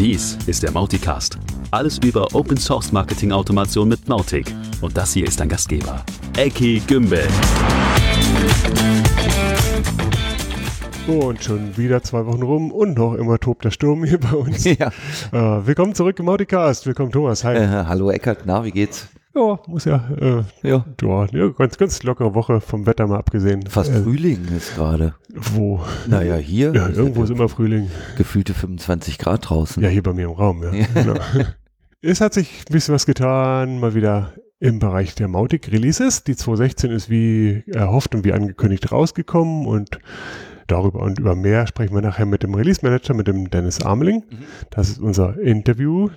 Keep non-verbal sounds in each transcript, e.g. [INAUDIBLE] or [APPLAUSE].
Dies ist der Mauticast. Alles über Open Source Marketing Automation mit Mautic. Und das hier ist dein Gastgeber, Eki Gümbel. Und schon wieder zwei Wochen rum und noch immer tobt der Sturm hier bei uns. [LAUGHS] Ja. Äh, willkommen zurück im Mauticast. Willkommen Thomas. Hi. Äh, hallo Eckert, na, wie geht's? Ja, muss ja. Äh, Ja. ja, ja, ganz, ganz lockere Woche vom Wetter mal abgesehen. Fast Äh, Frühling ist gerade. wo? Naja, hier Ja, irgendwo ist immer Frühling. gefühlte 25 Grad draußen. Ja, hier bei mir im Raum. Ja. Ja. Genau. [LAUGHS] es hat sich ein bisschen was getan, mal wieder im Bereich der Mautic Releases. Die 216 ist wie erhofft und wie angekündigt rausgekommen und darüber und über mehr sprechen wir nachher mit dem Release Manager, mit dem Dennis Ameling. Mhm. Das ist unser Interview.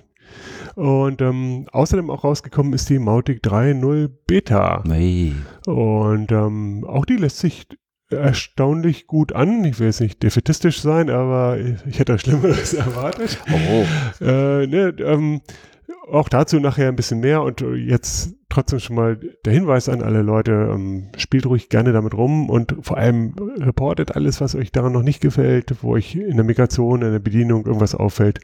Und ähm, außerdem auch rausgekommen ist die Mautic 3.0 Beta. Hey. Und ähm, auch die lässt sich erstaunlich gut an. Ich will jetzt nicht defetistisch sein, aber ich hätte Schlimmeres [LAUGHS] erwartet. Oh, Äh, ne, ähm, auch dazu nachher ein bisschen mehr und äh, jetzt trotzdem schon mal der Hinweis an alle Leute, ähm, spielt ruhig gerne damit rum und vor allem reportet alles, was euch daran noch nicht gefällt, wo euch in der Migration, in der Bedienung irgendwas auffällt.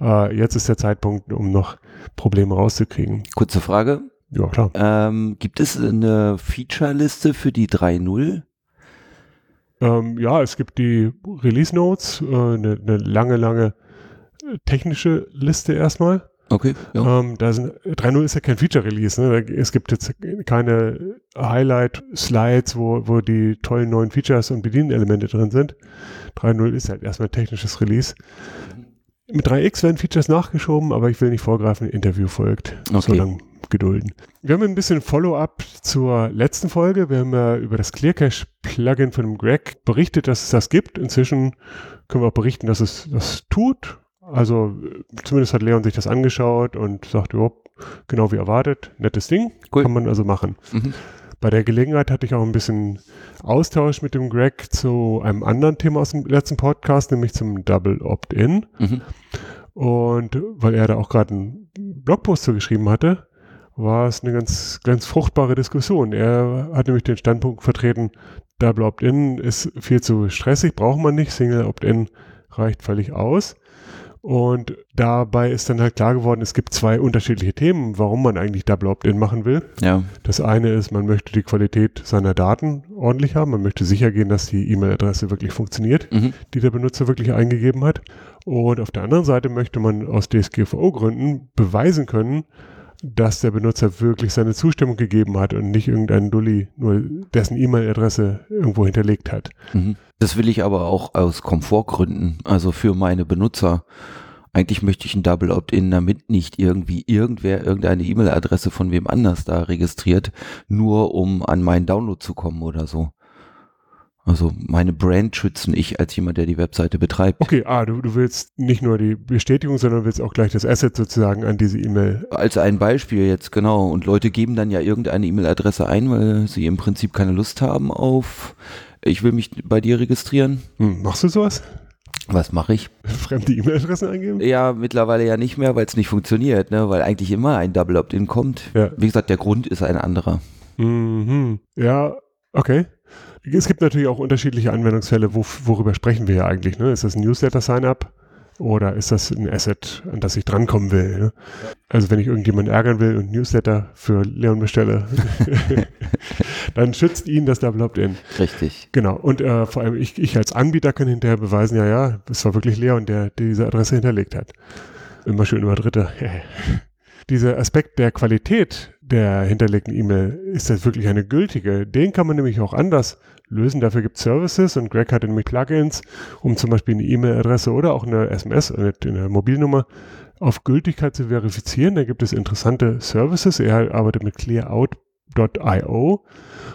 Äh, jetzt ist der Zeitpunkt, um noch Probleme rauszukriegen. kurze Frage. Ja, klar. Ähm, gibt es eine Feature-Liste für die 3.0? Ähm, ja, es gibt die Release Notes, äh, eine, eine lange, lange äh, technische Liste erstmal. Okay, ja. Ähm, da sind 3.0 ist ja kein Feature-Release. Ne? Es gibt jetzt keine Highlight-Slides, wo, wo die tollen neuen Features und Bedienelemente drin sind. 3.0 ist halt erstmal ein technisches Release. Mit 3x werden Features nachgeschoben, aber ich will nicht vorgreifen, Interview folgt. So Okay. lange gedulden. Wir haben ein bisschen Follow-up zur letzten Folge. Wir haben ja über das ClearCache-Plugin von dem Greg berichtet, dass es das gibt. Inzwischen können wir auch berichten, dass es das tut. Also zumindest hat Leon sich das angeschaut und sagt, ja, genau wie erwartet, nettes Ding, Cool. kann man also machen. Mhm. Bei der Gelegenheit hatte ich auch ein bisschen Austausch mit dem Greg zu einem anderen Thema aus dem letzten Podcast, nämlich zum Double Opt-in. Mhm. Und weil er da auch gerade einen Blogpost zu geschrieben hatte, war es eine ganz, ganz fruchtbare Diskussion. Er hat nämlich den Standpunkt vertreten, Double Opt-in ist viel zu stressig, braucht man nicht, Single Opt-in reicht völlig aus. Und dabei ist dann halt klar geworden, es gibt zwei unterschiedliche Themen, warum man eigentlich Double Opt-in machen will. Ja, Das eine ist, man möchte die Qualität seiner Daten ordentlich haben, man möchte sicher gehen, dass die E-Mail-Adresse wirklich funktioniert mhm. die der Benutzer wirklich eingegeben hat. Und auf der anderen Seite möchte man aus DSGVO-Gründen beweisen können, dass der Benutzer wirklich seine Zustimmung gegeben hat und nicht irgendein Dulli nur dessen E-Mail-Adresse irgendwo hinterlegt hat. Mhm. Das will ich aber auch aus Komfortgründen, also für meine Benutzer. Eigentlich möchte ich ein Double Opt-in, damit nicht irgendwie irgendwer irgendeine E-Mail-Adresse von wem anders da registriert, nur um an meinen Download zu kommen oder so. Also meine Brand schützen, ich als jemand, der die Webseite betreibt. Okay, ah, du, du willst nicht nur die Bestätigung, sondern willst auch gleich das Asset sozusagen an diese E-Mail. Als ein Beispiel jetzt, genau. Und Leute geben dann ja irgendeine E-Mail-Adresse ein, weil sie im Prinzip keine Lust haben auf, ich will mich bei dir registrieren. Hm, machst du sowas? Was mache ich? Fremde E-Mail-Adressen eingeben? Ja, mittlerweile ja nicht mehr, weil es nicht funktioniert, ne? weil eigentlich immer ein Double Opt-in kommt. Ja. Wie gesagt, der Grund ist ein anderer. Mhm. Ja, okay. Es gibt natürlich auch unterschiedliche Anwendungsfälle. Wo, worüber sprechen wir ja eigentlich? Ne? Ist das ein Newsletter-Sign-up oder ist das ein Asset, an das ich drankommen will? Ne? Also wenn ich irgendjemanden ärgern will und Newsletter für Leon bestelle, [LAUGHS] dann schützt ihn das Double Opt-in. Richtig. Genau. Und äh, vor allem ich, ich als Anbieter kann hinterher beweisen, ja, ja, es war wirklich Leon, der diese Adresse hinterlegt hat. Immer schön über Dritte. [LAUGHS] Dieser Aspekt der Qualität der hinterlegten E-Mail, ist das wirklich eine gültige? Den kann man nämlich auch anders lösen. Dafür gibt es Services und Greg hat nämlich Plugins, um zum Beispiel eine E-Mail-Adresse oder auch eine SMS, eine, eine Mobilnummer auf Gültigkeit zu verifizieren. Da gibt es interessante Services. Er arbeitet mit clearout.io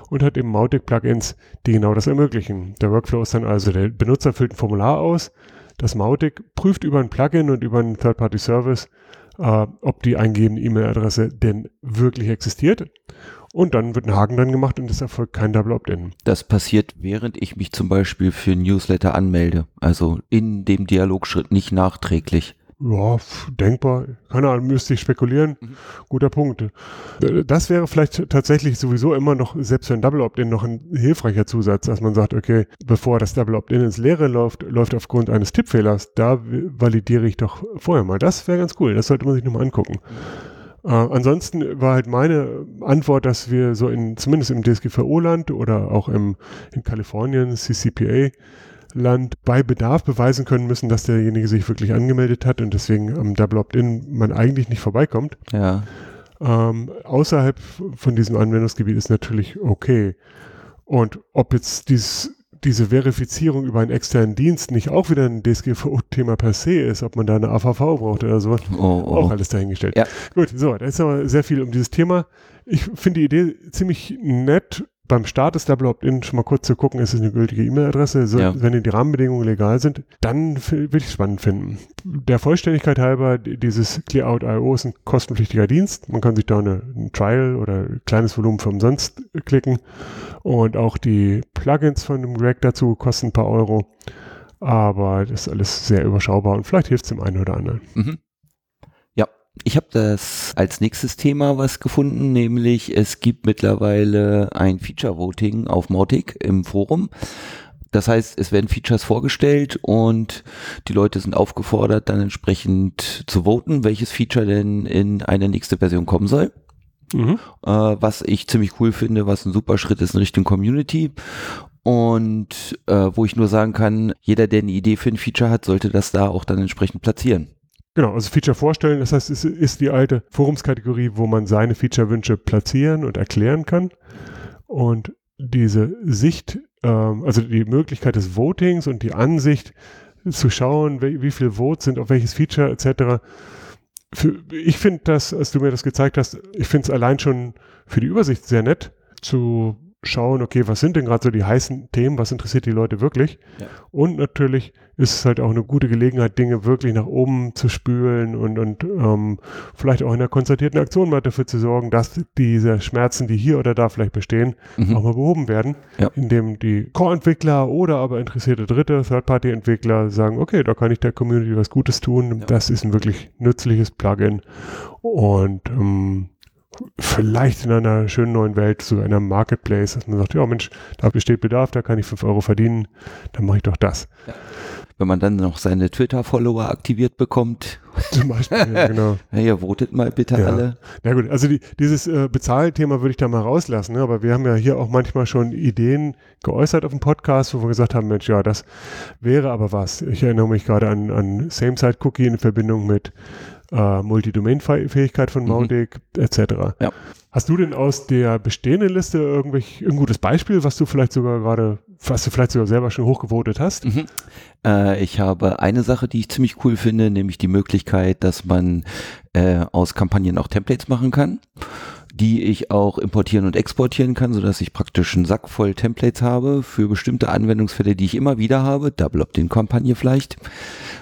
und hat eben Mautic-Plugins, die genau das ermöglichen. Der Workflow ist dann also, der Benutzer füllt ein Formular aus, das Mautic prüft über ein Plugin und über einen Third-Party-Service, äh, ob die eingegebene E-Mail-Adresse denn wirklich existiert. Und dann wird ein Haken dran gemacht und es erfolgt kein Double Opt-in. Das passiert, während ich mich zum Beispiel für Newsletter anmelde. Also in dem Dialogschritt, nicht nachträglich. Ja, denkbar. Keine Ahnung, müsste ich spekulieren. Mhm. Guter Punkt. Äh, das wäre vielleicht tatsächlich sowieso immer noch, selbst für ein Double Opt-in, noch ein hilfreicher Zusatz, dass man sagt, okay, bevor das Double Opt-in ins Leere läuft, läuft aufgrund eines Tippfehlers, da validiere ich doch vorher mal. Das wäre ganz cool. Das sollte man sich nochmal angucken. Äh, ansonsten war halt meine Antwort, dass wir so in, zumindest im DSGVO-Land oder auch im, in Kalifornien, CCPA, Land bei Bedarf beweisen können müssen, dass derjenige sich wirklich angemeldet hat und deswegen am Double Opt-in man eigentlich nicht vorbeikommt. Ja. Ähm, außerhalb von diesem Anwendungsgebiet ist natürlich okay. Und ob jetzt dieses diese Verifizierung über einen externen Dienst nicht auch wieder ein DSGVO-Thema per se ist, ob man da eine AVV braucht oder so, oh, oh. auch alles dahingestellt. Ja. Gut, so, da ist aber sehr viel um dieses Thema. Ich finde die Idee ziemlich nett beim Start des Double Opt-in schon mal kurz zu gucken, ist es eine gültige E-Mail-Adresse? So, ja. Wenn die Rahmenbedingungen legal sind, dann würde ich es spannend finden. Der Vollständigkeit halber, dieses ClearOut.io ist ein kostenpflichtiger Dienst. Man kann sich da eine, ein Trial oder ein kleines Volumen für umsonst klicken. Und auch die Plugins von dem Greg dazu kosten ein paar Euro. Aber das ist alles sehr überschaubar und vielleicht hilft es dem einen oder anderen. Mhm. Ich habe das als nächstes Thema was gefunden, nämlich es gibt mittlerweile ein Feature Voting auf Mautic im Forum. Das heißt, es werden Features vorgestellt und die Leute sind aufgefordert, dann entsprechend zu voten, welches Feature denn in eine nächste Version kommen soll. Mhm. Äh, was ich ziemlich cool finde, was ein super Schritt ist in Richtung Community. Und äh, wo ich nur sagen kann, jeder, der eine Idee für ein Feature hat, sollte das da auch dann entsprechend platzieren. Genau, also Feature vorstellen, das heißt, es ist die alte Forumskategorie, wo man seine Feature-Wünsche platzieren und erklären kann. Und diese Sicht, ähm, also die Möglichkeit des Votings und die Ansicht zu schauen, wie, wie viele Votes sind auf welches Feature etc. Für, ich finde das, als du mir das gezeigt hast, ich finde es allein schon für die Übersicht sehr nett zu schauen, okay, was sind denn gerade so die heißen Themen, was interessiert die Leute wirklich? Ja. Und natürlich ist es halt auch eine gute Gelegenheit, Dinge wirklich nach oben zu spülen und, und ähm, vielleicht auch in einer konzertierten Aktion mal dafür zu sorgen, dass diese Schmerzen, die hier oder da vielleicht bestehen, mhm. auch mal behoben werden, ja. indem die Core-Entwickler oder aber interessierte Dritte, Third-Party-Entwickler sagen, okay, da kann ich der Community was Gutes tun, ja. das ist ein wirklich nützliches Plugin und ähm, vielleicht in einer schönen neuen Welt, so einer Marketplace, dass man sagt, ja Mensch, da besteht Bedarf, da kann ich 5 Euro verdienen, dann mache ich doch das. Ja. Wenn man dann noch seine Twitter-Follower aktiviert bekommt. [LAUGHS] Zum Beispiel, ja, genau. ja, ihr votet mal bitte ja. alle. Na gut, also die, dieses äh, Bezahlthema würde ich da mal rauslassen, ne? aber wir haben ja hier auch manchmal schon Ideen geäußert auf dem Podcast, wo wir gesagt haben, Mensch, ja, das wäre aber was. Ich erinnere mich gerade an, an Same-Side-Cookie in Verbindung mit äh, Multidomain-Fähigkeit von Mautic mhm. etc. Ja. Hast du denn aus der bestehenden Liste irgendwelch, ein gutes Beispiel, was du vielleicht sogar gerade, was du vielleicht sogar selber schon hochgevotet hast? Mhm. Äh, ich habe eine Sache, die ich ziemlich cool finde, nämlich die Möglichkeit, dass man äh, aus Kampagnen auch Templates machen kann die ich auch importieren und exportieren kann, so dass ich praktisch einen Sack voll Templates habe für bestimmte Anwendungsfälle, die ich immer wieder habe, Double Opt-in-Kampagne vielleicht,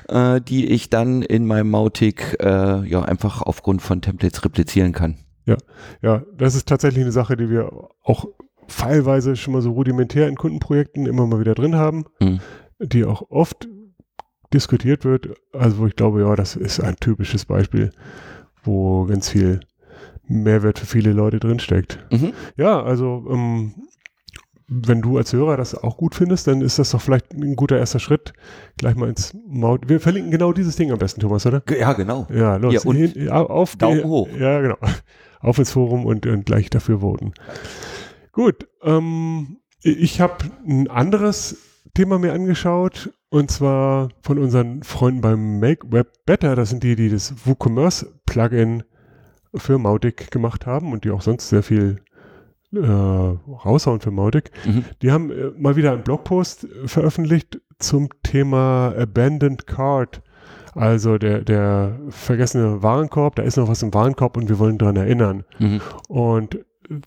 äh, die ich dann in meinem Mautic äh, ja einfach aufgrund von Templates replizieren kann. Ja, ja, das ist tatsächlich eine Sache, die wir auch pfeilweise schon mal so rudimentär in Kundenprojekten immer mal wieder drin haben, mhm. die auch oft diskutiert wird. Also wo ich glaube, ja, das ist ein typisches Beispiel, wo ganz viel Mehrwert für viele Leute drinsteckt. Mhm. Ja, also ähm, wenn du als Hörer das auch gut findest, dann ist das doch vielleicht ein guter erster Schritt. Gleich mal ins Maut. Wir verlinken genau dieses Ding am besten, Thomas, oder? Ja, genau. Ja, los. Ja, und Hin, auf Daumen die, hoch. Ja, genau. Auf ins Forum und, und gleich dafür voten. Gut. Ähm, ich habe ein anderes Thema mir angeschaut und zwar von unseren Freunden beim Make Web Better. Das sind die, die das WooCommerce Plugin für Mautic gemacht haben und die auch sonst sehr viel äh, raushauen für Mautic. Mhm. Die haben äh, mal wieder einen Blogpost veröffentlicht zum Thema Abandoned Card. Also der, der vergessene Warenkorb, da ist noch was im Warenkorb und wir wollen daran erinnern. Mhm. Und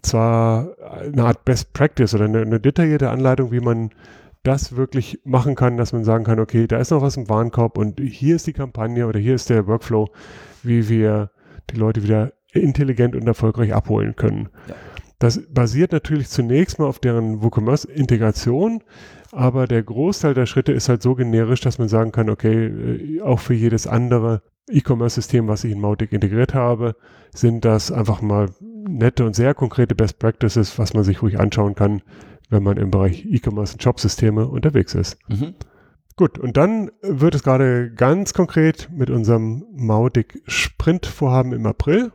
zwar eine Art Best Practice oder eine, eine, detaillierte Anleitung, wie man das wirklich machen kann, dass man sagen kann, okay, da ist noch was im Warenkorb und hier ist die Kampagne oder hier ist der Workflow, wie wir die Leute wieder intelligent und erfolgreich abholen können. Ja. Das basiert natürlich zunächst mal auf deren WooCommerce-Integration, aber der Großteil der Schritte ist halt so generisch, dass man sagen kann, okay, äh, auch für jedes andere E-Commerce-System, was ich in Mautic integriert habe, sind das einfach mal nette und sehr konkrete Best Practices, was man sich ruhig anschauen kann, wenn man im Bereich E-Commerce und Jobsysteme unterwegs ist. Mhm. Gut, und dann wird es gerade ganz konkret mit unserem Mautic Sprint-Vorhaben im April.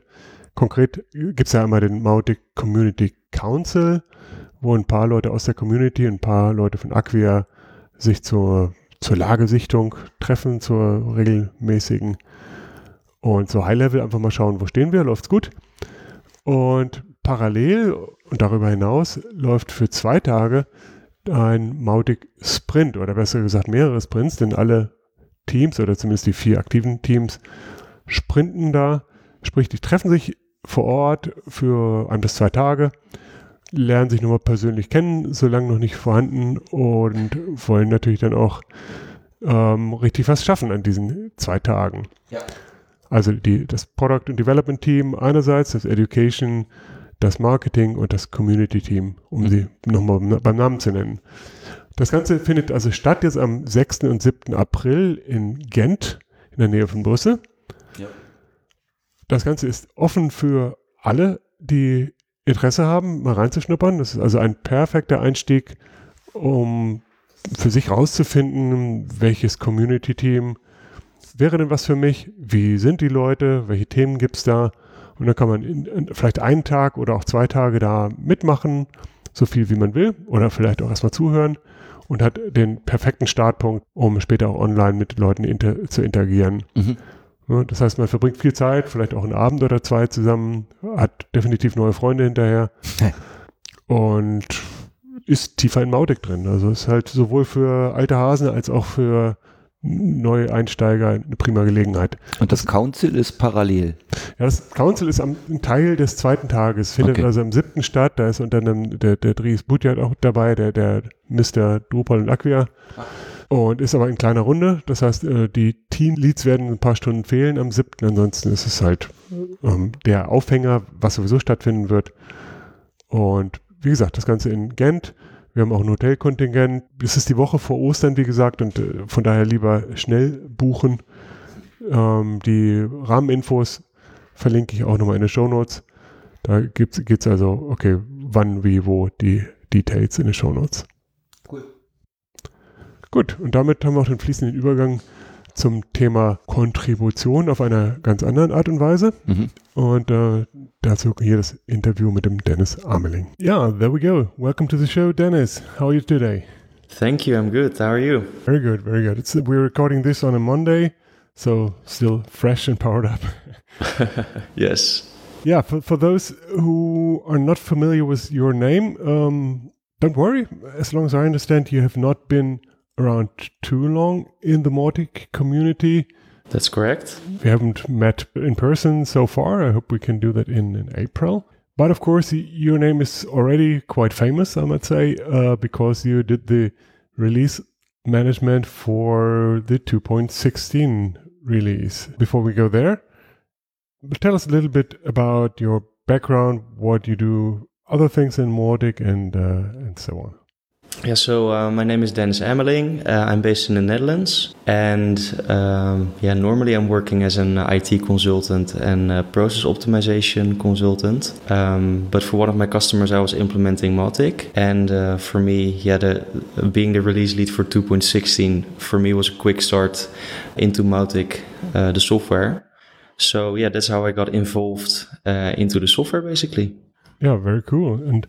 Konkret gibt es ja einmal den Mautic Community Council, wo ein paar Leute aus der Community, ein paar Leute von Acquia sich zur, zur Lagesichtung treffen, zur regelmäßigen und so High-Level einfach mal schauen, wo stehen wir, läuft's gut. Und parallel und darüber hinaus läuft für zwei Tage ein Mautic Sprint oder besser gesagt mehrere Sprints, denn alle Teams oder zumindest die vier aktiven Teams sprinten da, sprich, die treffen sich vor Ort für ein bis zwei Tage, lernen sich nochmal persönlich kennen, solange noch nicht vorhanden und wollen natürlich dann auch ähm, richtig was schaffen an diesen zwei Tagen. Ja. Also die, das Product und Development Team einerseits, das Education, das Marketing und das Community Team, um mhm. sie nochmal beim Namen zu nennen. Das Ganze findet also statt jetzt am 6. und 7. April in Gent, in der Nähe von Brüssel. Ja. Das Ganze ist offen für alle, die Interesse haben, mal reinzuschnuppern. Das ist also ein perfekter Einstieg, um für sich rauszufinden, welches Community-Team wäre denn was für mich, wie sind die Leute, welche Themen gibt es da. Und dann kann man in, in, vielleicht einen Tag oder auch zwei Tage da mitmachen, so viel wie man will, oder vielleicht auch erstmal zuhören und hat den perfekten Startpunkt, um später auch online mit Leuten inter, zu interagieren. Mhm. Ja, das heißt, man verbringt viel Zeit, vielleicht auch einen Abend oder zwei zusammen, hat definitiv neue Freunde hinterher [LAUGHS] und ist tiefer in Mautic drin. Also ist halt sowohl für alte Hasen als auch für neue Einsteiger eine prima Gelegenheit. Und das Council ist parallel? Ja, das Council ist am, ein Teil des zweiten Tages, findet okay. also am siebten statt. Da ist unter anderem der, der Dries Budjat auch dabei, der, der Mr. Drupal und Acquia. Ah und ist aber in kleiner Runde. Das heißt, äh, die Teamleads werden ein paar Stunden fehlen am 7. Ansonsten ist es halt ähm, der Aufhänger, was sowieso stattfinden wird. Und wie gesagt, das Ganze in Gent. Wir haben auch ein Hotelkontingent. Es ist die Woche vor Ostern, wie gesagt, und äh, von daher lieber schnell buchen. Ähm, die Rahmeninfos verlinke ich auch nochmal in den Show Notes. Da geht es also, okay, wann, wie, wo, die Details in den Show Notes. Gut, und damit haben wir auch den fließenden Übergang zum Thema Kontribution auf einer ganz anderen Art und Weise. Mhm. Äh, dazu hier das Interview mit dem Dennis Ameling. Yeah, there we go. Welcome to the show, Dennis. How are you today? Thank you. I'm good. How are you? Very good. Very good. It's, we're recording this on a Monday, so still fresh and powered up. [LAUGHS] yes. Yeah, for, for those who are not familiar with your name, um, don't worry. As long as I understand, you have not been around too long in the Mautic community. That's correct. We haven't met in person so far. I hope we can do that in, in April. But of course, your name is already quite famous, I might say, uh, because you did the release management for the 2.16 release. Before we go there, tell us a little bit about your background, what you do, other things in Mautic, and uh, and so on. Yeah, so uh, my name is Dennis Ameling. Uh, I'm based in the Netherlands, and um, yeah, normally I'm working as an IT consultant and process optimization consultant. Um, but for one of my customers, I was implementing Mautic, and uh, for me, yeah, the, being the release lead for 2.16 for me was a quick start into Mautic, uh, the software. So yeah, that's how I got involved uh, into the software, basically. Yeah, very cool. And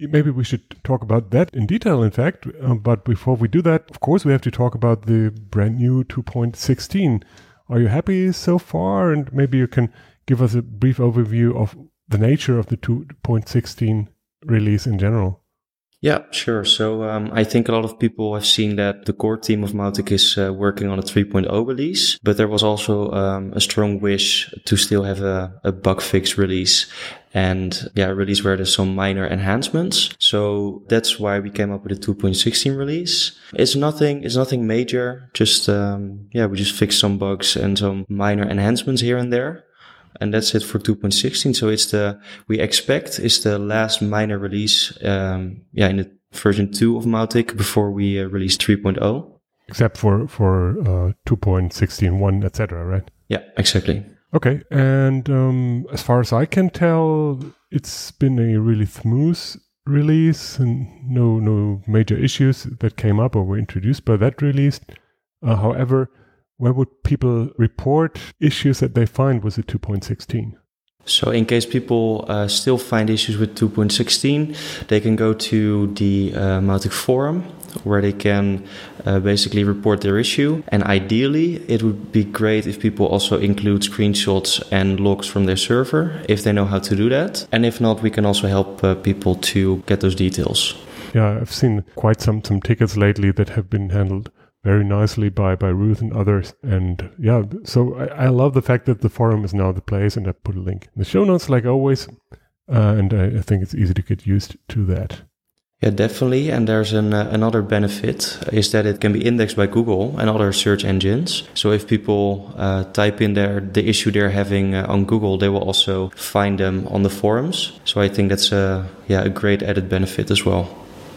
maybe we should talk about that in detail, in fact. Uh, but before we do that, of course, we have to talk about the brand new 2.16. Are you happy so far? And maybe you can give us a brief overview of the nature of the 2.16 release in general. Yeah, sure. So um, I think a lot of people have seen that the core team of Mautic is uh, working on a 3.0 release, but there was also um, a strong wish to still have a, a bug fix release and yeah, release where there's some minor enhancements. So that's why we came up with a 2.16 release. It's nothing, it's nothing major. Just, um, yeah, we just fixed some bugs and some minor enhancements here and there and that's it for 2.16. So it's the we expect is the last minor release, um, yeah, in the version two of Mautic before we uh, release 3.0. Except for for uh, 2.16, one, etc. Right? Yeah, exactly. Okay, and um, as far as I can tell, it's been a really smooth release and no no major issues that came up or were introduced by that release. Uh, however, where would people report issues that they find with the 2.16? So, in case people uh, still find issues with 2.16, they can go to the uh, Mautic forum where they can uh, basically report their issue. And ideally, it would be great if people also include screenshots and logs from their server if they know how to do that. And if not, we can also help uh, people to get those details. Yeah, I've seen quite some some tickets lately that have been handled very nicely by by Ruth and others. And yeah, so I, I love the fact that the forum is now the place, and I put a link in the show notes like always. Uh, and I, I think it's easy to get used to that. Yeah, definitely. And there's an, uh, another benefit is that it can be indexed by Google and other search engines. So if people uh, type in their the issue they're having uh, on Google, they will also find them on the forums. So I think that's a yeah a great added benefit as well.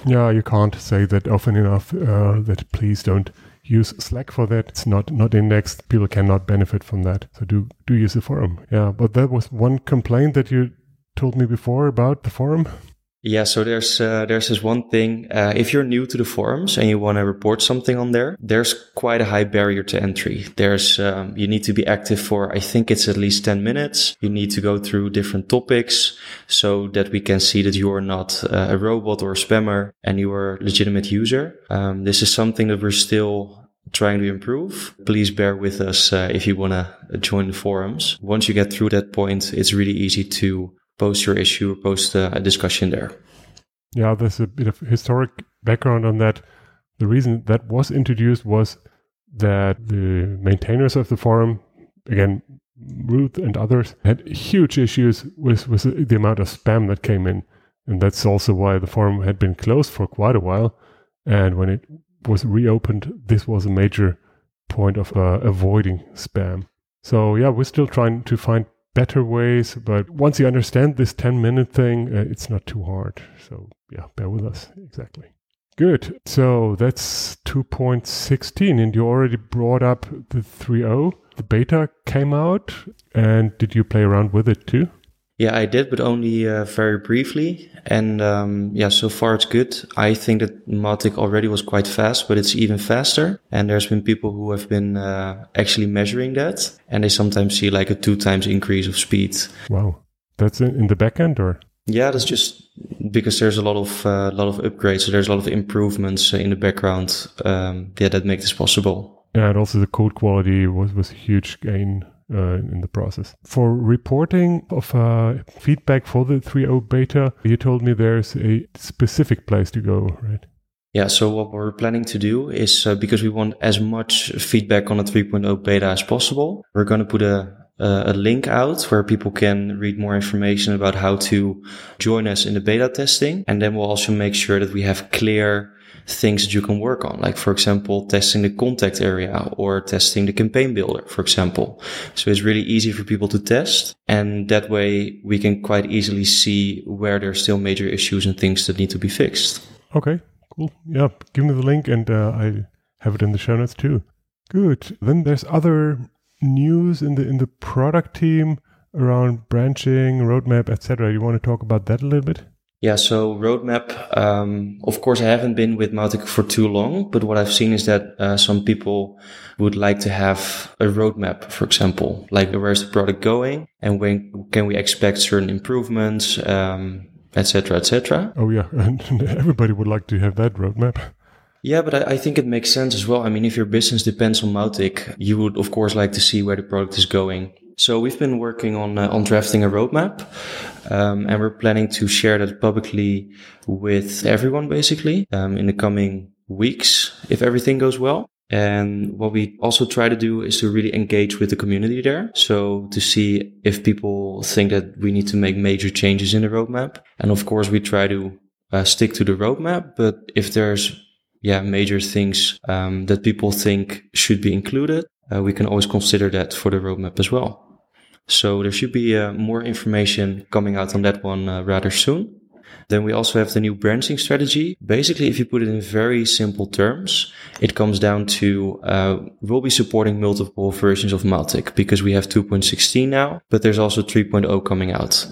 Yeah, you can't say that often enough. Uh, that please don't use Slack for that. It's not not indexed. People cannot benefit from that. So do do use the forum. Yeah, but that was one complaint that you told me before about the forum. Yeah, so there's uh, there's this one thing. Uh, if you're new to the forums and you want to report something on there, there's quite a high barrier to entry. There's um, you need to be active for I think it's at least ten minutes. You need to go through different topics so that we can see that you are not uh, a robot or a spammer and you are a legitimate user. Um, this is something that we're still trying to improve. Please bear with us uh, if you want to join the forums. Once you get through that point, it's really easy to post your issue, post a, discussion there. Yeah, there's a bit of historic background on that. The reason that was introduced was that the maintainers of the forum, again, Ruth and others, had huge issues with, with the amount of spam that came in. And that's also why the forum had been closed for quite a while. And when it was reopened, this was a major point of uh, avoiding spam. So, yeah, we're still trying to find better ways. But once you understand this 10 minute thing, uh, it's not too hard. So, yeah, bear with us. Exactly. Good. So that's 2.16. And you already brought up the 3.0. The beta came out. And did you play around with it too? Yeah, I did, but only uh, very briefly. And um, yeah, so far it's good. I think that Mautic already was quite fast, but it's even faster. And there's been people who have been uh, actually measuring that, and they sometimes see like a two times increase of speed. Wow, that's in the backend, or? Yeah, that's just because there's a lot of uh, lot of upgrades. So there's a lot of improvements in the background. Um, yeah, that make this possible. Yeah, and also the code quality was was a huge gain uh, in the process. For reporting of uh, feedback for the 3.0 beta, you told me there's a specific place to go, right? Yeah, so what we're planning to do is uh, because we want as much feedback on the 3.0 beta as possible, we're going to put a a link out where people can read more information about how to join us in the beta testing. And then we'll also make sure that we have clear things that you can work on. Like, for example, testing the contact area or testing the campaign builder, for example. So it's really easy for people to test. And that way we can quite easily see where there's still major issues and things that need to be fixed. Okay, cool. Yeah, give me the link and uh, I have it in the show notes too. Good. Then there's other news in the in the product team around branching, roadmap, etc. You want to talk about that a little bit? Yeah, so roadmap. Um, of course, I haven't been with Mautic for too long, but what I've seen is that uh, some people would like to have a roadmap, for example, like where's the product going and when can we expect certain improvements, um, etc., etc. Oh yeah, [LAUGHS] and everybody would like to have that roadmap. Yeah, but I, I, think it makes sense as well. I mean, if your business depends on Mautic, you would of course like to see where the product is going. So we've been working on uh, on drafting a roadmap, um, and we're planning to share that publicly with everyone, basically, um, in the coming weeks, if everything goes well. And what we also try to do is to really engage with the community there. So to see if people think that we need to make major changes in the roadmap. And of course, we try to uh, stick to the roadmap. But if there's yeah major things um, that people think should be included, uh, we can always consider that for the roadmap as well. So there should be uh, more information coming out on that one uh, rather soon. Then we also have the new branching strategy. Basically, if you put it in very simple terms, it comes down to uh, we'll be supporting multiple versions of Mautic because we have 2.16 now, but there's also 3.0 coming out.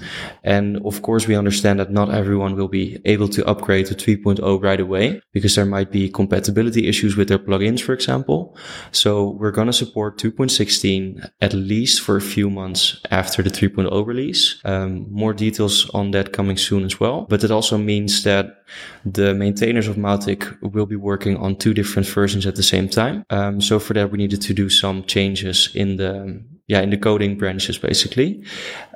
And of course, we understand that not everyone will be able to upgrade to 3.0 right away because there might be compatibility issues with their plugins, for example. So we're going to support 2.16 at least for a few months after the 3.0 release. Um, more details on that coming soon as well. But it also means that the maintainers of Mautic will be working on two different versions at the same time. Um, so for that, we needed to do some changes in the yeah, in the coding branches basically.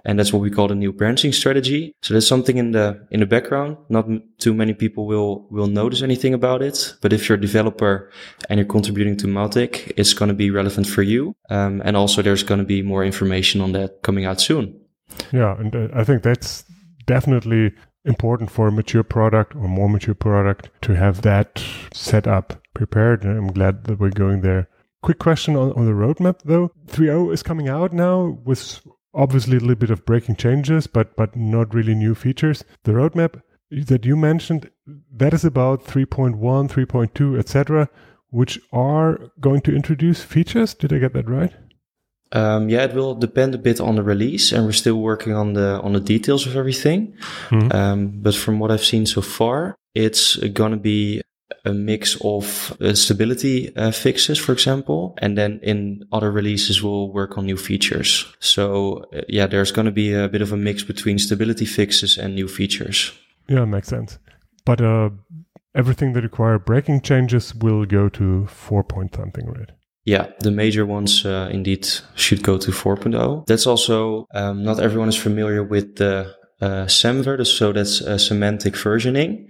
And that's what we call the new branching strategy. So there's something in the, in the background. Not too many people will, will notice anything about it. But if you're a developer and you're contributing to Mautic, it's going to be relevant for you. Um, and also there's going to be more information on that coming out soon. Yeah. And uh, I think that's definitely important for a mature product or more mature product to have that set up prepared. And I'm glad that we're going there. Quick question on, on the roadmap though. 3.0 is coming out now with obviously a little bit of breaking changes, but but not really new features. The roadmap that you mentioned, that is about 3.1, 3.2, etc., which are going to introduce features. Did I get that right? Um, yeah, it will depend a bit on the release, and we're still working on the on the details of everything. Mm-hmm. Um, but from what I've seen so far, it's gonna be a mix of uh, stability uh, fixes, for example, and then in other releases we'll work on new features. So uh, yeah, there's going to be a bit of a mix between stability fixes and new features. Yeah, makes sense. But uh, everything that require breaking changes will go to four point something, right? Yeah, the major ones uh, indeed should go to 4.0. That's also um, not everyone is familiar with the uh, SemVer, so that's uh, semantic versioning.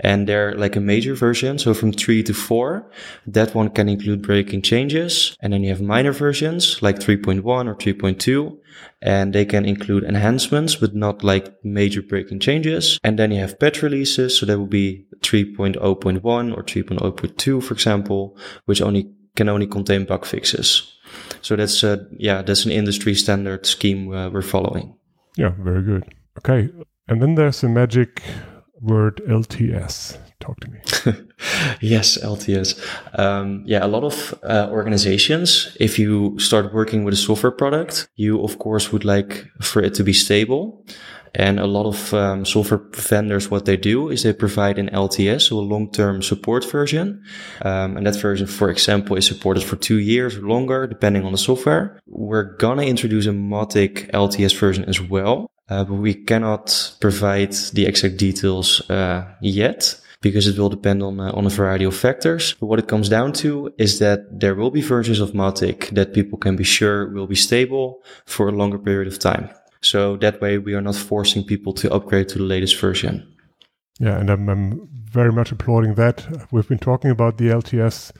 And they're like a major version. So from three to four, that one can include breaking changes. And then you have minor versions like 3.1 or 3.2. And they can include enhancements, but not like major breaking changes. And then you have patch releases. So that would be 3.0.1 or 3.0.2, for example, which only can only contain bug fixes. So that's, a, yeah, that's an industry standard scheme uh, we're following. Yeah, very good. Okay. And then there's a magic word LTS. Talk to me. [LAUGHS] yes, LTS. Um, yeah, a lot of uh, organizations, if you start working with a software product, you of course would like for it to be stable. And a lot of um, software vendors, what they do is they provide an LTS, so a long-term support version. Um, and that version, for example, is supported for two years or longer, depending on the software. We're gonna introduce a Mautic LTS version as well. Uh, but we cannot provide the exact details uh, yet because it will depend on uh, on a variety of factors. But what it comes down to is that there will be versions of Mautic that people can be sure will be stable for a longer period of time. So that way we are not forcing people to upgrade to the latest version. Yeah, and I'm, I'm very much applauding that. We've been talking about the LTS,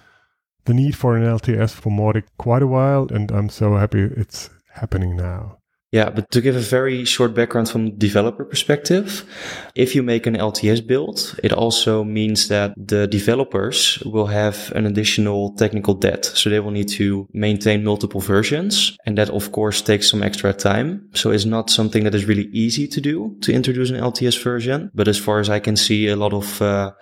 the need for an LTS for Mautic quite a while, and I'm so happy it's happening now. Yeah, but to give a very short background from developer perspective, if you make an LTS build, it also means that the developers will have an additional technical debt. So they will need to maintain multiple versions. And that of course takes some extra time. So it's not something that is really easy to do to introduce an LTS version. But as far as I can see, a lot of, uh,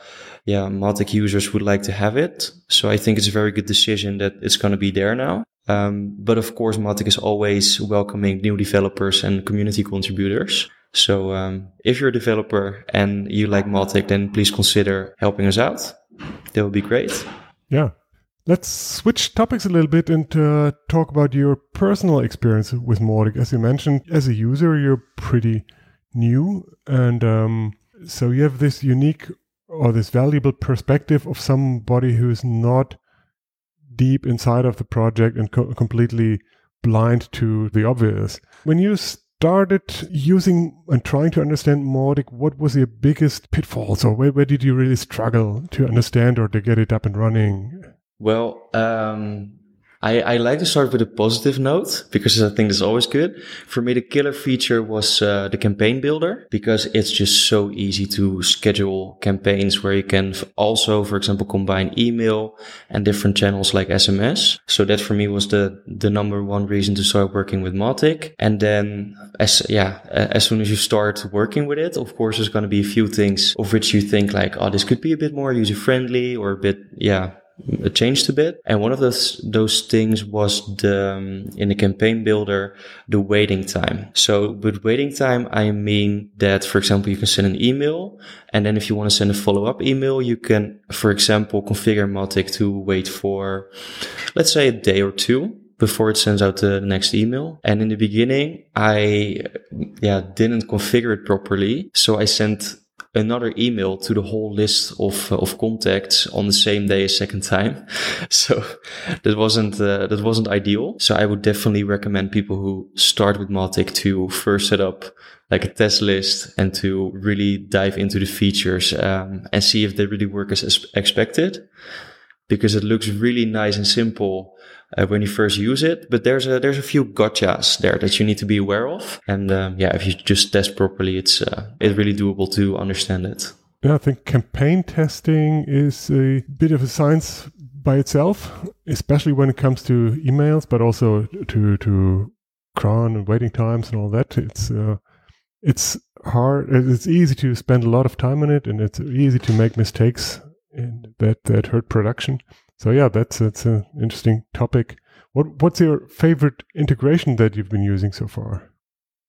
yeah, Mautic users would like to have it. So I think it's a very good decision that it's going to be there now. Um, but of course, Mautic is always welcoming new developers and community contributors. So um, if you're a developer and you like Mautic, then please consider helping us out. That would be great. Yeah. Let's switch topics a little bit and uh, talk about your personal experience with Mautic. As you mentioned, as a user, you're pretty new. And um, so you have this unique or this valuable perspective of somebody who is not deep inside of the project and co- completely blind to the obvious. When you started using and trying to understand Mautic, what was your biggest pitfalls or where, where did you really struggle to understand or to get it up and running? Well, um, I, I like to start with a positive note because I think that's always good. For me, the killer feature was uh, the campaign builder because it's just so easy to schedule campaigns where you can also, for example, combine email and different channels like SMS. So that for me was the, the number one reason to start working with Mautic. And then as, yeah, as soon as you start working with it, of course, there's going to be a few things of which you think like, oh, this could be a bit more user friendly or a bit, yeah, changed a bit. And one of those those things was the um, in the campaign builder the waiting time. So with waiting time, I mean that for example you can send an email, and then if you want to send a follow up email, you can for example configure Mautic to wait for let's say a day or two before it sends out the next email. And in the beginning, I yeah didn't configure it properly, so I sent another email to the whole list of uh, of contacts on the same day a second time. [LAUGHS] So that wasn't uh, that wasn't ideal. So I would definitely recommend people who start with Mautic to first set up like a test list and to really dive into the features um, and see if they really work as expected. Because it looks really nice and simple uh, when you first use it. But there's a there's a few gotchas there that you need to be aware of. And um, yeah, if you just test properly, it's uh, it's really doable to understand it. Yeah, I think campaign testing is a bit of a science by itself, especially when it comes to emails, but also to to cron and waiting times and all that. It's uh, it's hard. It's easy to spend a lot of time on it, and it's easy to make mistakes and that that hurt production. So yeah, that's that's an interesting topic. What what's your favorite integration that you've been using so far?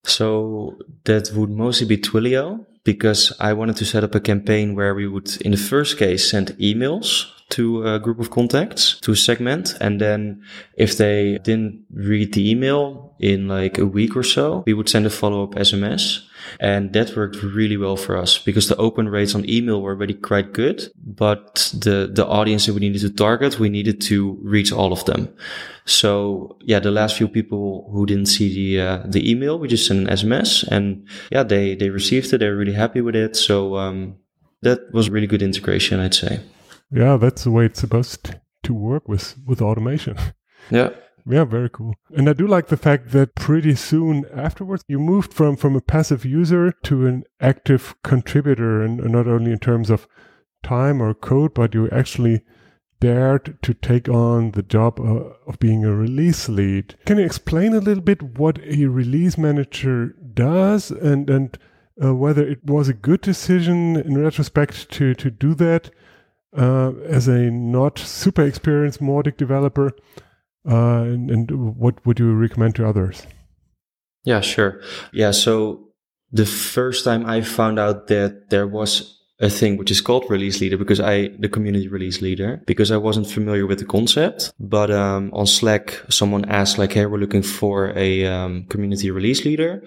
So that would mostly be Twilio because I wanted to set up a campaign where we would, in the first case, send emails to a group of contacts to a segment. And then if they didn't read the email in like a week or so, we would send a follow up SMS. And that worked really well for us because the open rates on email were already quite good. But the, the audience that we needed to target, we needed to reach all of them. So yeah, the last few people who didn't see the, uh, the email, we just sent an SMS and yeah, they, they received it. They're really happy with it. So, um, that was really good integration, I'd say. Yeah, that's the way it's supposed to work with, with automation. Yeah. Yeah, very cool. And I do like the fact that pretty soon afterwards you moved from from a passive user to an active contributor, and, and not only in terms of time or code, but you actually dared to take on the job uh, of being a release lead. Can you explain a little bit what a release manager does and and uh, whether it was a good decision in retrospect to to do that uh, as a not super experienced Mautic developer? Uh, and, and what would you recommend to others? Yeah, sure. Yeah, so the first time I found out that there was a thing which is called release leader because I, the community release leader, because I wasn't familiar with the concept. But um, on Slack, someone asked like, "Hey, we're looking for a um, community release leader."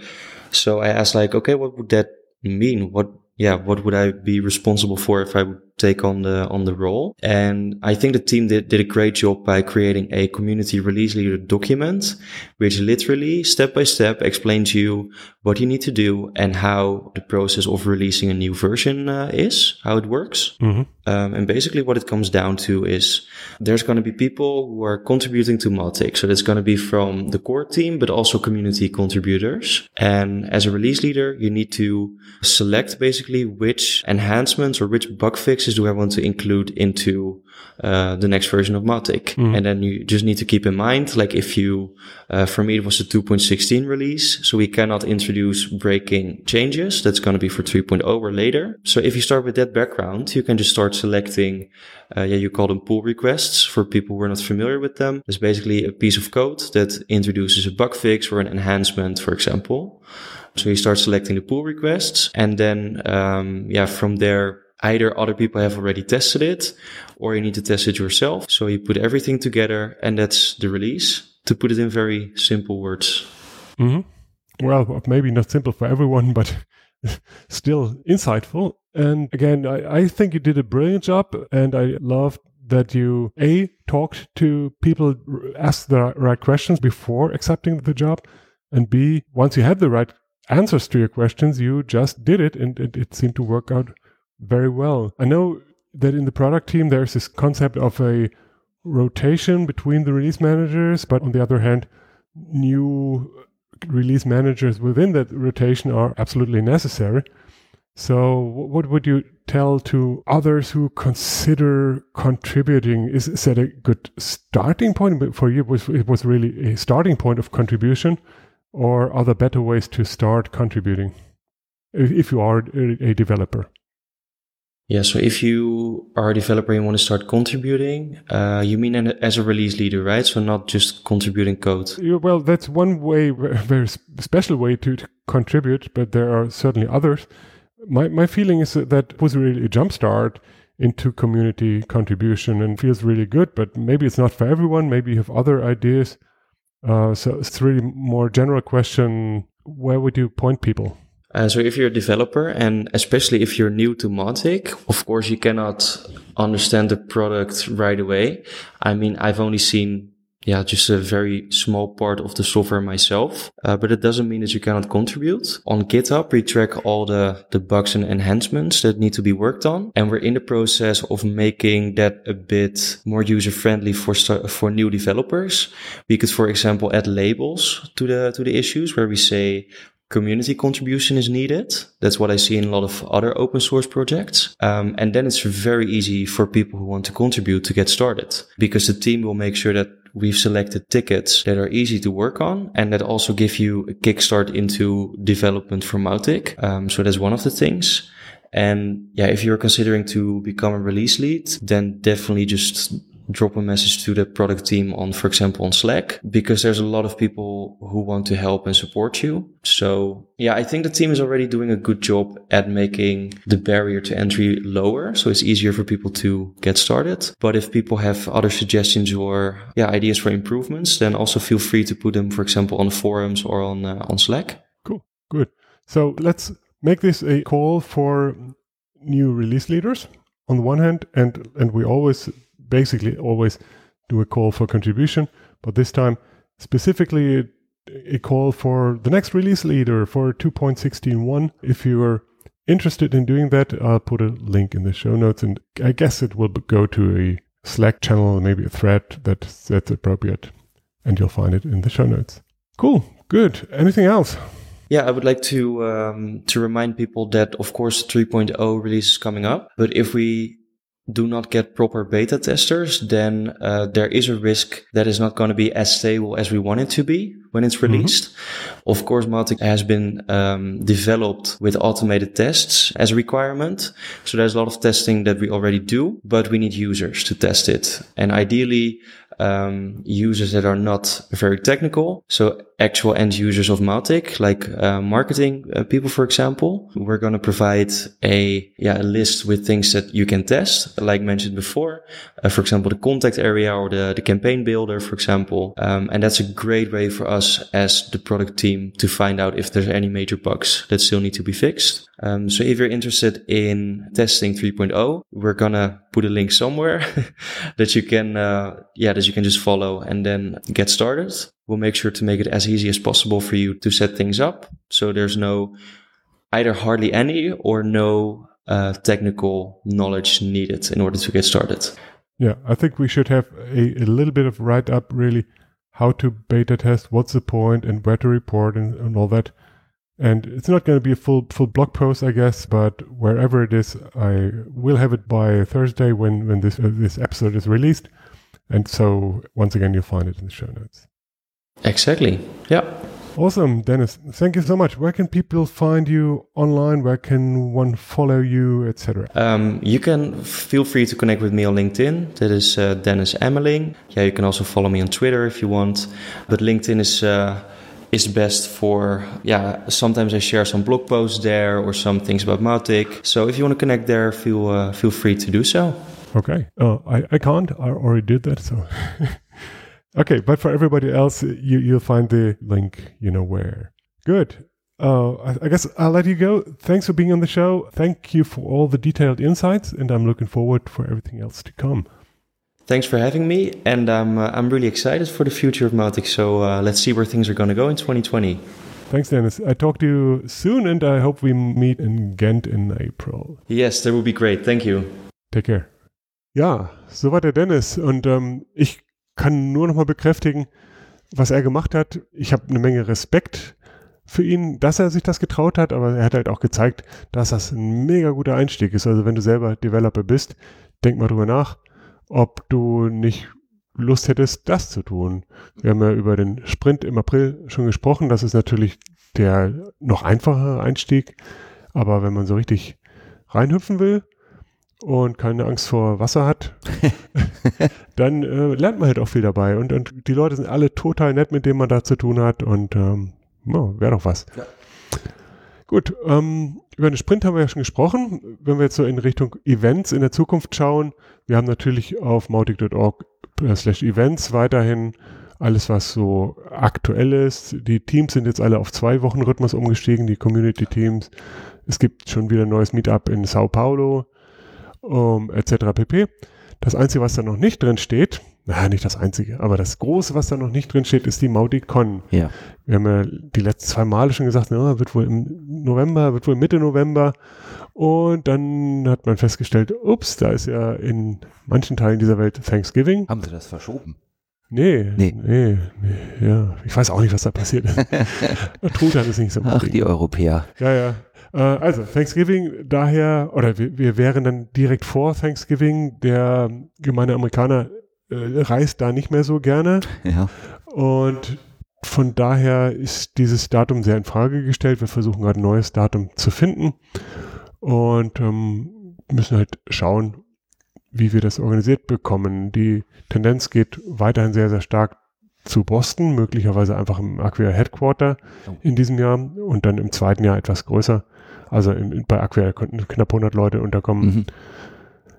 So I asked like, "Okay, what would that mean? What, yeah, what would I be responsible for if I would take on the on the role. And I think the team did, did a great job by creating a community release leader document, which literally step by step explains you what you need to do and how the process of releasing a new version uh, is, how it works. Mm-hmm. Um, and basically what it comes down to is there's going to be people who are contributing to Mautic. So that's going to be from the core team, but also community contributors. And as a release leader, you need to select basically which enhancements or which bug fixes do I want to include into uh, the next version of Mautic? Mm. And then you just need to keep in mind, like if you, uh, for me, it was a 2.16 release. So we cannot introduce breaking changes. That's going to be for 3.0 or later. So if you start with that background, you can just start selecting, uh, yeah, you call them pull requests for people who are not familiar with them. It's basically a piece of code that introduces a bug fix or an enhancement, for example. So you start selecting the pull requests and then, um, yeah, from there, either other people have already tested it or you need to test it yourself. So you put everything together and that's the release to put it in very simple words. Mm-hmm. Well, maybe not simple for everyone, [LAUGHS] but still insightful. And again, I, I think you did a brilliant job and I love that you A, talked to people, asked the right questions before accepting the job. And B, once you had the right answers to your questions, you just did it and it, it seemed to work out very well. I know that in the product team, there's this concept of a rotation between the release managers, but on the other hand, new release managers within that rotation are absolutely necessary. So, what would you tell to others who consider contributing? Is, is that a good starting point? For you, was, it was really a starting point of contribution, or are there better ways to start contributing if, if you are a, a developer? Yeah, so if you are a developer and want to start contributing, uh, you mean as a release leader, right? So not just contributing code. Yeah, well, that's one way, very special way to, to contribute, but there are certainly others. My my feeling is that it was really a jumpstart into community contribution and feels really good. But maybe it's not for everyone. Maybe you have other ideas. Uh, so it's really more general question. Where would you point people? Uh, so if you're a developer and especially if you're new to Mautic, of course you cannot understand the product right away. I mean, I've only seen yeah, just a very small part of the software myself. Uh, but it doesn't mean that you cannot contribute. On GitHub, we track all the, the bugs and enhancements that need to be worked on. And we're in the process of making that a bit more user friendly for, for new developers. We could, for example, add labels to the, to the issues where we say, community contribution is needed. That's what I see in a lot of other open source projects. Um, and then it's very easy for people who want to contribute to get started because the team will make sure that we've selected tickets that are easy to work on and that also give you a kickstart into development for Mautic. Um, so that's one of the things. And yeah, if you're considering to become a release lead, then definitely just drop a message to the product team on, for example, on Slack, because there's a lot of people who want to help and support you. So yeah, I think the team is already doing a good job at making the barrier to entry lower. So it's easier for people to get started. But if people have other suggestions or yeah, ideas for improvements, then also feel free to put them, for example, on the forums or on, uh, on Slack. Cool. Good. So let's make this a call for new release leaders on the one hand, and, and we always basically always do a call for contribution, but this time specifically a call for the next release leader for 2.16.1. If you are interested in doing that, I'll put a link in the show notes, and I guess it will go to a Slack channel, maybe a thread that that's appropriate, and you'll find it in the show notes. Cool, good. Anything else? Yeah, I would like to um, to remind people that of course 3.0 release is coming up, but if we do not get proper beta testers, then uh, there is a risk that is not going to be as stable as we want it to be when it's mm-hmm. released. Mm-hmm. Of course, Mautic has been um, developed with automated tests as a requirement. So there's a lot of testing that we already do, but we need users to test it. And ideally, um, users that are not very technical. So actual end users of Mautic, like uh, marketing uh, people, for example. We're going to provide a, yeah, a list with things that you can test, like mentioned before. Uh, for example, the contact area or the, the campaign builder, for example. Um, and that's a great way for us as the product team to find out if there's any major bugs that still need to be fixed. Um, so if you're interested in testing 3.0, we're gonna put a link somewhere [LAUGHS] that you can, uh, yeah, that you can just follow and then get started. We'll make sure to make it as easy as possible for you to set things up. So there's no either hardly any or no uh, technical knowledge needed in order to get started. Yeah, I think we should have a, a little bit of write up really how to beta test, what's the point, and where to report, and, and all that. And it's not going to be a full full blog post, I guess, but wherever it is, I will have it by Thursday when when this uh, this episode is released. And so once again, you'll find it in the show notes. Exactly. Yeah. Awesome, Dennis. Thank you so much. Where can people find you online? Where can one follow you, etc.? Um, you can feel free to connect with me on LinkedIn. That is uh, Dennis Ameling. Yeah, you can also follow me on Twitter if you want. But LinkedIn is uh, is best for yeah. Sometimes I share some blog posts there or some things about Mautic. So if you want to connect there, feel uh, feel free to do so. Okay. Oh, I I can't. I already did that. So. [LAUGHS] Okay, but for everybody else, you you'll find the link, you know where. Good. Uh, I, I, guess I'll let you go. Thanks for being on the show. Thank you for all the detailed insights, and I'm looking forward for everything else to come. Thanks for having me, and I'm uh, I'm really excited for the future of Mautic. So uh, let's see where things are going to go in 2020. Thanks, Dennis. I talk to you soon, and I hope we meet in Ghent in April. Yes, that would be great. Thank you. Take care. Ja, so war der Dennis. Und ähm, ich kann nur noch mal bekräftigen, was er gemacht hat. Ich habe eine Menge Respekt für ihn, dass er sich das getraut hat, aber er hat halt auch gezeigt, dass das ein mega guter Einstieg ist. Also wenn du selber Developer bist, denk mal drüber nach, ob du nicht Lust hättest, das zu tun. Wir haben ja über den Sprint im April schon gesprochen. Das ist natürlich der noch einfachere Einstieg. Aber wenn man so richtig reinhüpfen will und keine Angst vor Wasser hat, [LAUGHS] dann äh, lernt man halt auch viel dabei. Und, und die Leute sind alle total nett, mit denen man da zu tun hat. Und ähm, oh, wäre doch was. Ja. Gut, ähm, über den Sprint haben wir ja schon gesprochen. Wenn wir jetzt so in Richtung Events in der Zukunft schauen, wir haben natürlich auf mautic.org äh, slash Events weiterhin alles, was so aktuell ist. Die Teams sind jetzt alle auf zwei Wochen Rhythmus umgestiegen, die Community-Teams. Es gibt schon wieder ein neues Meetup in Sao Paulo, um, etc. pp. Das Einzige, was da noch nicht drin steht, na, nicht das Einzige, aber das Große, was da noch nicht drin steht, ist die MaudiCon. Ja. Wir haben ja die letzten zwei Male schon gesagt, na, wird wohl im November, wird wohl Mitte November. Und dann hat man festgestellt, ups, da ist ja in manchen Teilen dieser Welt Thanksgiving. Haben sie das verschoben? Nee, nee, nee, nee, ja. Ich weiß auch nicht, was da passiert ist. [LAUGHS] Truthahn ist nicht so Ach, die Europäer. Ja, ja. Äh, also, Thanksgiving daher, oder wir, wir, wären dann direkt vor Thanksgiving. Der gemeine Amerikaner äh, reist da nicht mehr so gerne. Ja. Und von daher ist dieses Datum sehr in Frage gestellt. Wir versuchen gerade ein neues Datum zu finden und ähm, müssen halt schauen, wie wir das organisiert bekommen. Die Tendenz geht weiterhin sehr, sehr stark zu Boston, möglicherweise einfach im Acquia Headquarter oh. in diesem Jahr und dann im zweiten Jahr etwas größer. Also in, bei Acquia konnten knapp 100 Leute unterkommen. Mhm.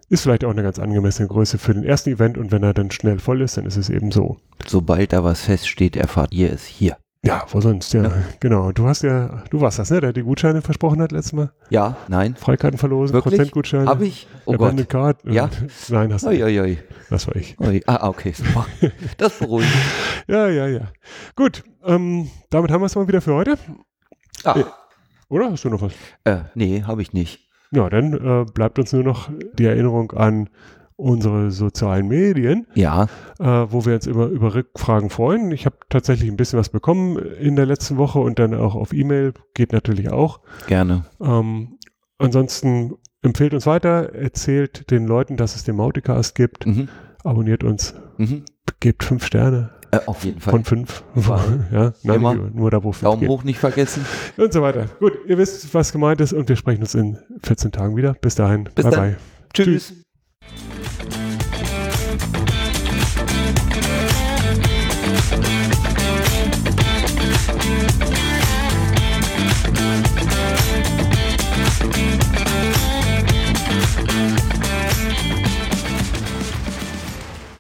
Ist vielleicht auch eine ganz angemessene Größe für den ersten Event und wenn er dann schnell voll ist, dann ist es eben so. Sobald da was feststeht, erfahrt ihr es hier. Ja, wo sonst, ja. ja. Genau. Du hast ja, du warst das, ne? Der die Gutscheine versprochen hat letztes Mal. Ja, nein. Freikarten verlosen, Wirklich? Prozentgutscheine. Hab ich? Oh Gott. Card. Ja? [LAUGHS] Nein, hast du nicht. Oi, oi. Das war ich. Oi. Ah, okay. Das beruhigt. [LAUGHS] ja, ja, ja. Gut, ähm, damit haben wir es mal wieder für heute. Ah. Äh, oder? Hast du noch was? Äh, nee, habe ich nicht. Ja, dann äh, bleibt uns nur noch die Erinnerung an unsere sozialen Medien, ja. äh, wo wir uns immer über Rückfragen freuen. Ich habe tatsächlich ein bisschen was bekommen in der letzten Woche und dann auch auf E-Mail, geht natürlich auch. Gerne. Ähm, ansonsten empfehlt uns weiter, erzählt den Leuten, dass es den Mauticast gibt, mhm. abonniert uns, mhm. gebt fünf Sterne. Äh, auf jeden Fall. Von fünf. [LAUGHS] ja, [LAUGHS] Immer. nur da, wo fünf Daumen geht. hoch nicht vergessen. [LAUGHS] Und so weiter. Gut, ihr wisst, was gemeint ist und wir sprechen uns in 14 Tagen wieder. Bis dahin. Bis bye dann. bye. Tschüss. Tschüss.